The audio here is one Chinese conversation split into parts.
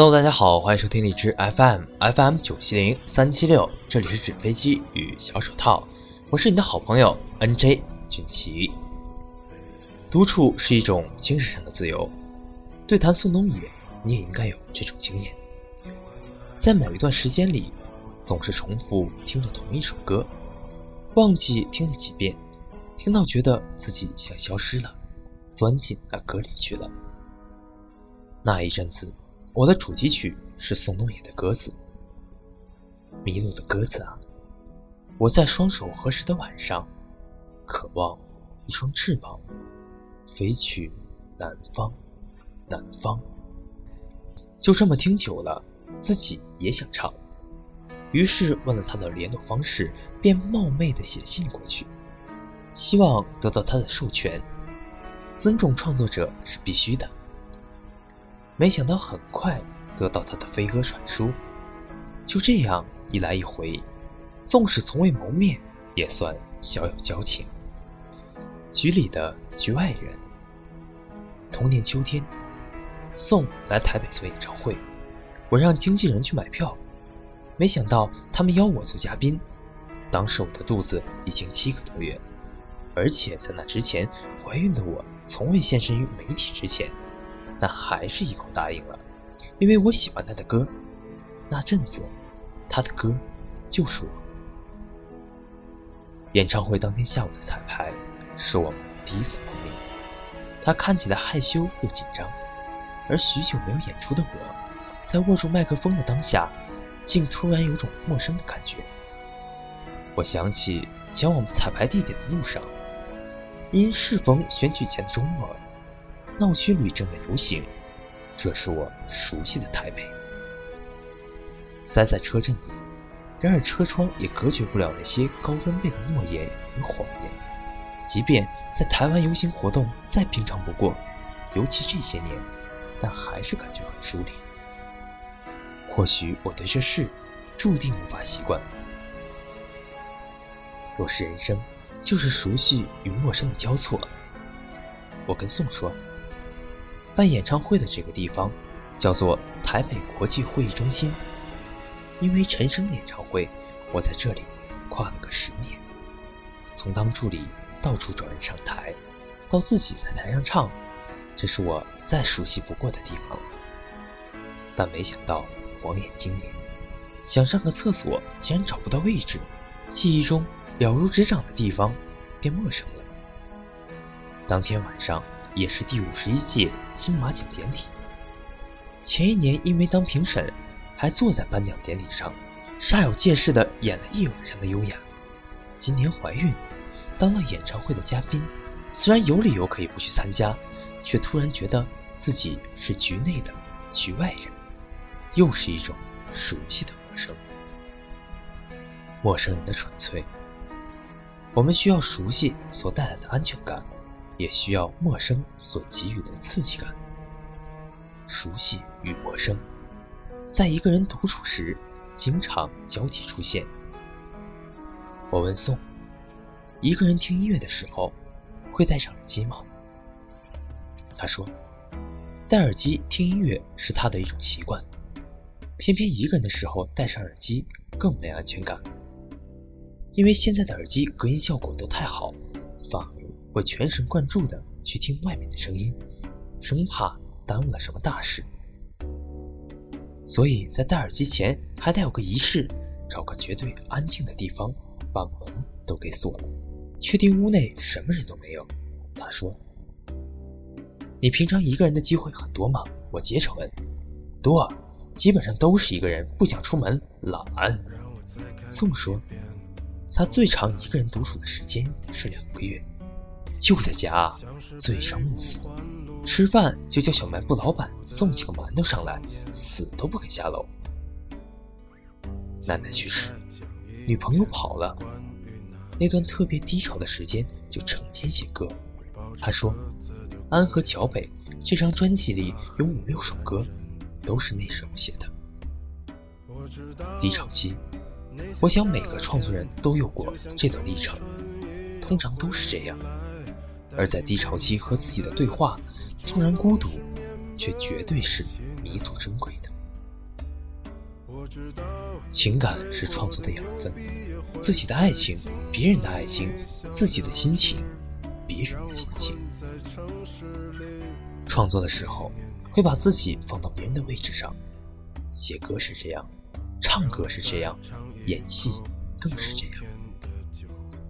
Hello，大家好，欢迎收听荔枝 FM FM 九七零三七六，这里是纸飞机与小手套，我是你的好朋友 NJ 俊奇。独处是一种精神上的自由，对谈宋冬野，你也应该有这种经验。在某一段时间里，总是重复听着同一首歌，忘记听了几遍，听到觉得自己像消失了，钻进那歌里去了。那一阵子。我的主题曲是宋冬野的鸽子，迷路的鸽子啊！我在双手合十的晚上，渴望一双翅膀，飞去南方，南方。就这么听久了，自己也想唱，于是问了他的联络方式，便冒昧的写信过去，希望得到他的授权。尊重创作者是必须的。没想到很快得到他的飞鸽传书，就这样一来一回，纵使从未谋面，也算小有交情。局里的局外人。同年秋天，宋来台北做演唱会，我让经纪人去买票，没想到他们邀我做嘉宾。当时我的肚子已经七个多月，而且在那之前怀孕的我从未现身于媒体之前。但还是一口答应了，因为我喜欢他的歌。那阵子，他的歌就是我。演唱会当天下午的彩排，是我们第一次碰面。他看起来害羞又紧张，而许久没有演出的我，在握住麦克风的当下，竟突然有种陌生的感觉。我想起前往彩排地点的路上，因适逢选举前的周末。闹区里正在游行，这是我熟悉的台北。塞在车阵里，然而车窗也隔绝不了那些高分贝的诺言与谎言。即便在台湾游行活动再平常不过，尤其这些年，但还是感觉很疏离。或许我对这事注定无法习惯。若是人生，就是熟悉与陌生的交错。我跟宋说。办演唱会的这个地方叫做台北国际会议中心。因为陈升的演唱会，我在这里跨了个十年，从当助理到处找人上台，到自己在台上唱，这是我再熟悉不过的地方。但没想到晃眼经年，想上个厕所竟然找不到位置，记忆中了如指掌的地方变陌生了。当天晚上。也是第五十一届金马奖典礼。前一年因为当评审，还坐在颁奖典礼上，煞有介事的演了一晚上的优雅。今年怀孕，当了演唱会的嘉宾，虽然有理由可以不去参加，却突然觉得自己是局内的局外人，又是一种熟悉的陌生。陌生人的纯粹，我们需要熟悉所带来的安全感。也需要陌生所给予的刺激感。熟悉与陌生，在一个人独处时，经常交替出现。我问宋：“一个人听音乐的时候，会戴上耳机吗？”他说：“戴耳机听音乐是他的一种习惯，偏偏一个人的时候戴上耳机更没安全感，因为现在的耳机隔音效果都太好，反。”会全神贯注的去听外面的声音，生怕耽误了什么大事。所以在戴耳机前还得有个仪式，找个绝对安静的地方，把门都给锁了，确定屋内什么人都没有。他说：“你平常一个人的机会很多吗？”我接着问：“多，基本上都是一个人，不想出门，懒。”宋说：“他最长一个人独处的时间是两个月。”就在家，醉生梦死，吃饭就叫小卖部老板送几个馒头上来，死都不肯下楼。奶奶去世，女朋友跑了，那段特别低潮的时间就成天写歌。他说，《安河桥北》这张专辑里有五六首歌，都是那时候写的。低潮期，我想每个创作人都有过这段历程，通常都是这样。而在低潮期和自己的对话，纵然孤独，却绝对是弥足珍贵的。情感是创作的养分，自己的爱情，别人的爱情，自己的心情，别人的心情。创作的时候，会把自己放到别人的位置上。写歌是这样，唱歌是这样，演戏更是这样。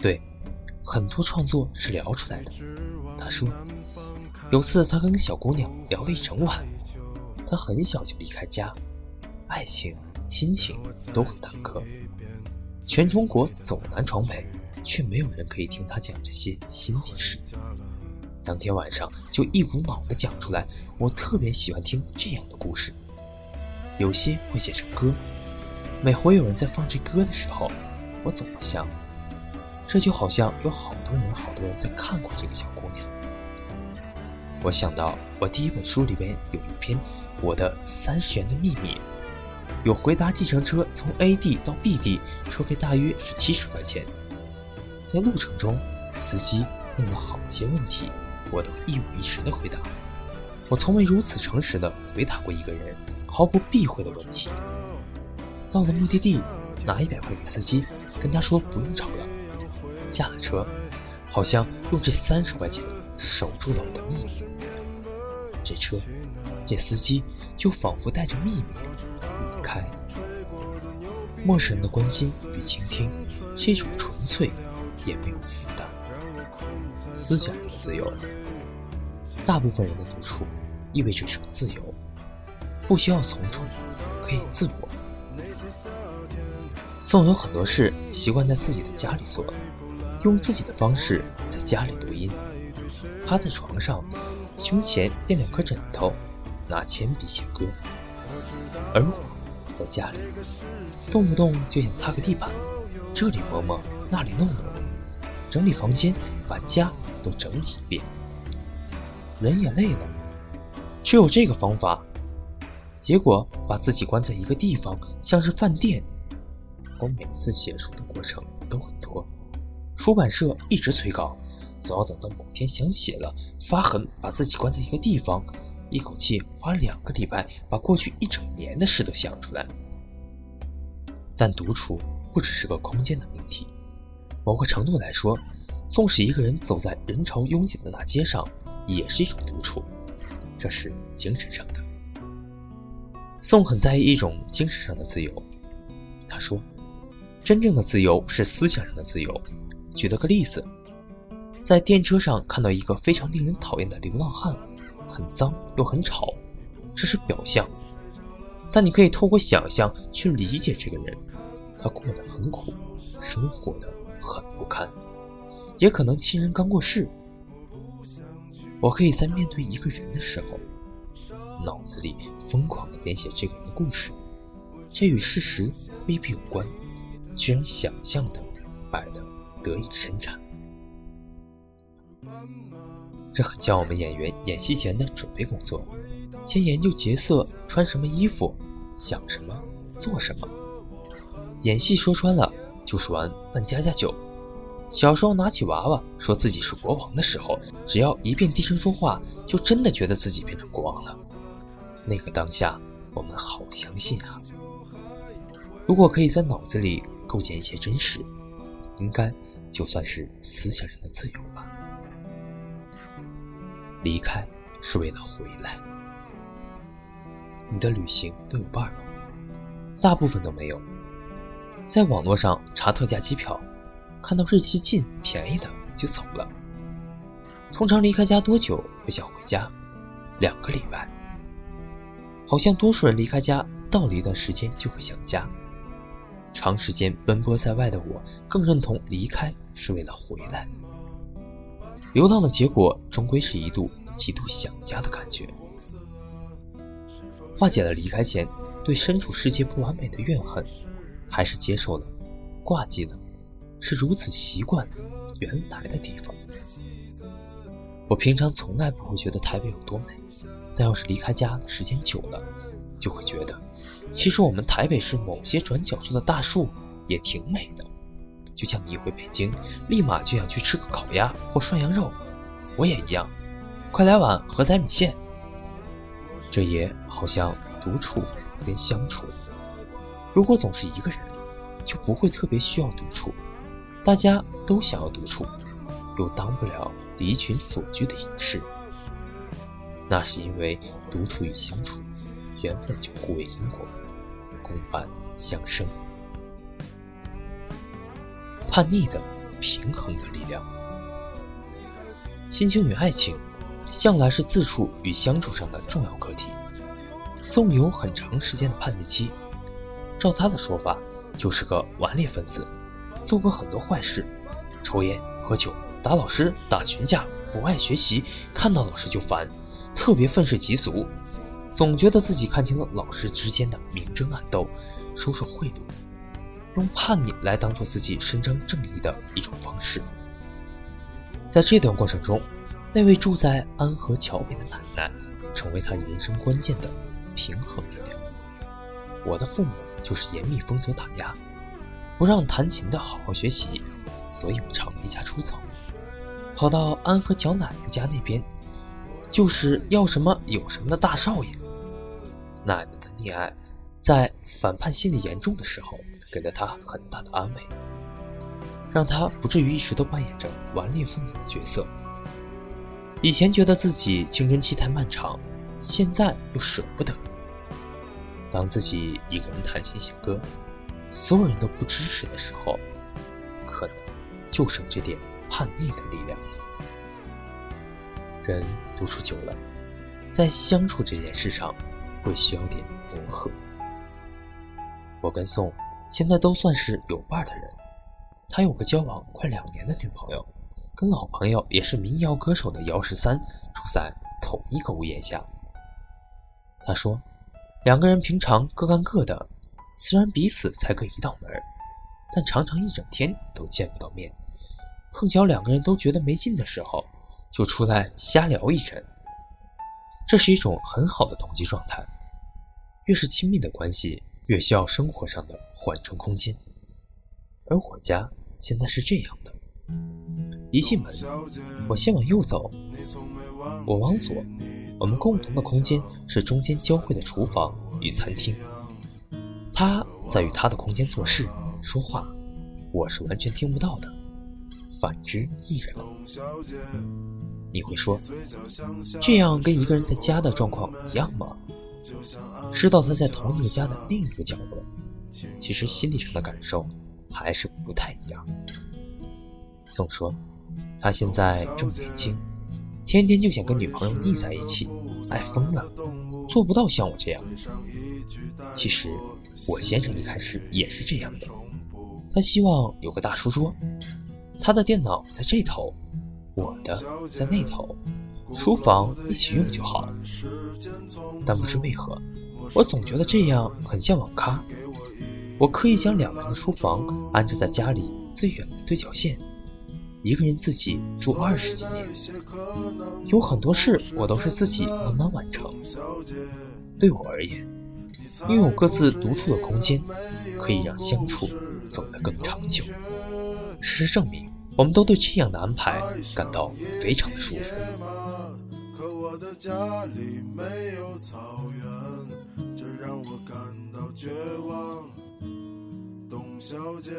对，很多创作是聊出来的。他说，有次他跟小姑娘聊了一整晚，他很小就离开家，爱情、亲情都很坎坷，全中国走南闯北，却没有人可以听他讲这些心底事。当天晚上就一股脑的讲出来。我特别喜欢听这样的故事，有些会写成歌。每回有人在放这歌的时候，我总会想，这就好像有好多人、好多人在看过这个小姑娘。我想到我第一本书里边有一篇《我的三十元的秘密》，有回答计程车从 A 地到 B 地车费大约是七十块钱，在路程中司机问了好些问题。我都一五一十的回答，我从未如此诚实的回答过一个人毫不避讳的问题。到了目的地，拿一百块给司机，跟他说不用找了。下了车，好像用这三十块钱守住了我的秘密。这车，这司机就仿佛带着秘密离开。陌生人的关心与倾听，是一种纯粹，也没有负担。思想的自由。大部分人的独处意味着一种自由，不需要从众，可以自我。宋有很多事习惯在自己的家里做，用自己的方式在家里读音，趴在床上，胸前垫两颗枕头，拿铅笔写歌。而我在家里，动不动就想擦个地板，这里摸摸，那里弄弄，整理房间，把家都整理一遍。人也累了，只有这个方法。结果把自己关在一个地方，像是饭店。我每次写书的过程都很，出版社一直催稿，总要等到某天想写了，发狠把自己关在一个地方，一口气花两个礼拜把过去一整年的事都想出来。但独处不只是个空间的命题，某个程度来说，纵使一个人走在人潮拥挤的大街上。也是一种独处，这是精神上的。宋很在意一种精神上的自由。他说：“真正的自由是思想上的自由。”举了个例子，在电车上看到一个非常令人讨厌的流浪汉，很脏又很吵，这是表象。但你可以透过想象去理解这个人，他过得很苦，生活的很不堪，也可能亲人刚过世。我可以在面对一个人的时候，脑子里疯狂地编写这个人的故事，这与事实未必有关，却让想象的摆的得以伸展。这很像我们演员演戏前的准备工作，先研究角色穿什么衣服，想什么，做什么。演戏说穿了就是玩扮家家酒。小时候拿起娃娃说自己是国王的时候，只要一遍低声说话，就真的觉得自己变成国王了。那个当下，我们好相信啊！如果可以在脑子里构建一些真实，应该就算是思想上的自由吧。离开是为了回来。你的旅行都有伴吗？大部分都没有。在网络上查特价机票。看到日期近、便宜的就走了。通常离开家多久会想回家？两个礼拜。好像多数人离开家到了一段时间就会想家。长时间奔波在外的我，更认同离开是为了回来。流浪的结果终归是一度极度想家的感觉，化解了离开前对身处世界不完美的怨恨，还是接受了，挂记了。是如此习惯原来的地方。我平常从来不会觉得台北有多美，但要是离开家的时间久了，就会觉得，其实我们台北市某些转角处的大树也挺美的。就像你一回北京，立马就想去吃个烤鸭或涮羊肉，我也一样。快来碗河仔米线。这也好像独处跟相处，如果总是一个人，就不会特别需要独处。大家都想要独处，又当不了离群所居的隐士。那是因为独处与相处原本就互为因果，共伴相生。叛逆的、平衡的力量，亲情与爱情向来是自处与相处上的重要课题。宋有很长时间的叛逆期，照他的说法，就是个顽劣分子，做过很多坏事，抽烟、喝酒、打老师、打群架，不爱学习，看到老师就烦，特别愤世嫉俗，总觉得自己看清了老师之间的明争暗斗，收受贿赂，用叛逆来当做自己伸张正义的一种方式。在这段过程中，那位住在安河桥北的奶奶，成为他人生关键的。平衡力量。我的父母就是严密封锁打压，不让弹琴的好好学习，所以我常离家出走，跑到安和桥奶奶家那边，就是要什么有什么的大少爷。奶奶的溺爱，在反叛心理严重的时候，给了他很大的安慰，让他不至于一直都扮演着顽劣分子的角色。以前觉得自己青春期太漫长。现在又舍不得。当自己一个人弹琴写歌，所有人都不支持的时候，可能就剩这点叛逆的力量了。人独处久了，在相处这件事上，会需要点磨合。我跟宋现在都算是有伴的人，他有个交往快两年的女朋友，跟老朋友也是民谣歌手的姚十三住在同一个屋檐下。他说：“两个人平常各干各的，虽然彼此才隔一道门，但常常一整天都见不到面。碰巧两个人都觉得没劲的时候，就出来瞎聊一阵。这是一种很好的同居状态。越是亲密的关系，越需要生活上的缓冲空间。而我家现在是这样的：一进门，我先往右走，我往左。”我们共同的空间是中间交汇的厨房与餐厅，他在与他的空间做事说话，我是完全听不到的，反之亦然。你会说，这样跟一个人在家的状况一样吗？知道他在同一个家的另一个角落，其实心理上的感受还是不太一样。宋说，他现在这么年轻。天天就想跟女朋友腻在一起，爱疯了，做不到像我这样。其实我先生一开始也是这样的，他希望有个大书桌，他的电脑在这头，我的在那头，书房一起用就好了。但不知为何，我总觉得这样很像网咖。我刻意将两个人的书房安置在家里最远的对角线。一个人自己住二十几年，有很多事我都是自己慢慢完成。对我而言，拥有各自独处的空间，可以让相处走得更长久。事实证明，我们都对这样的安排感到非常的舒服。可我的家里没有草原，这让我感到绝望。董小姐。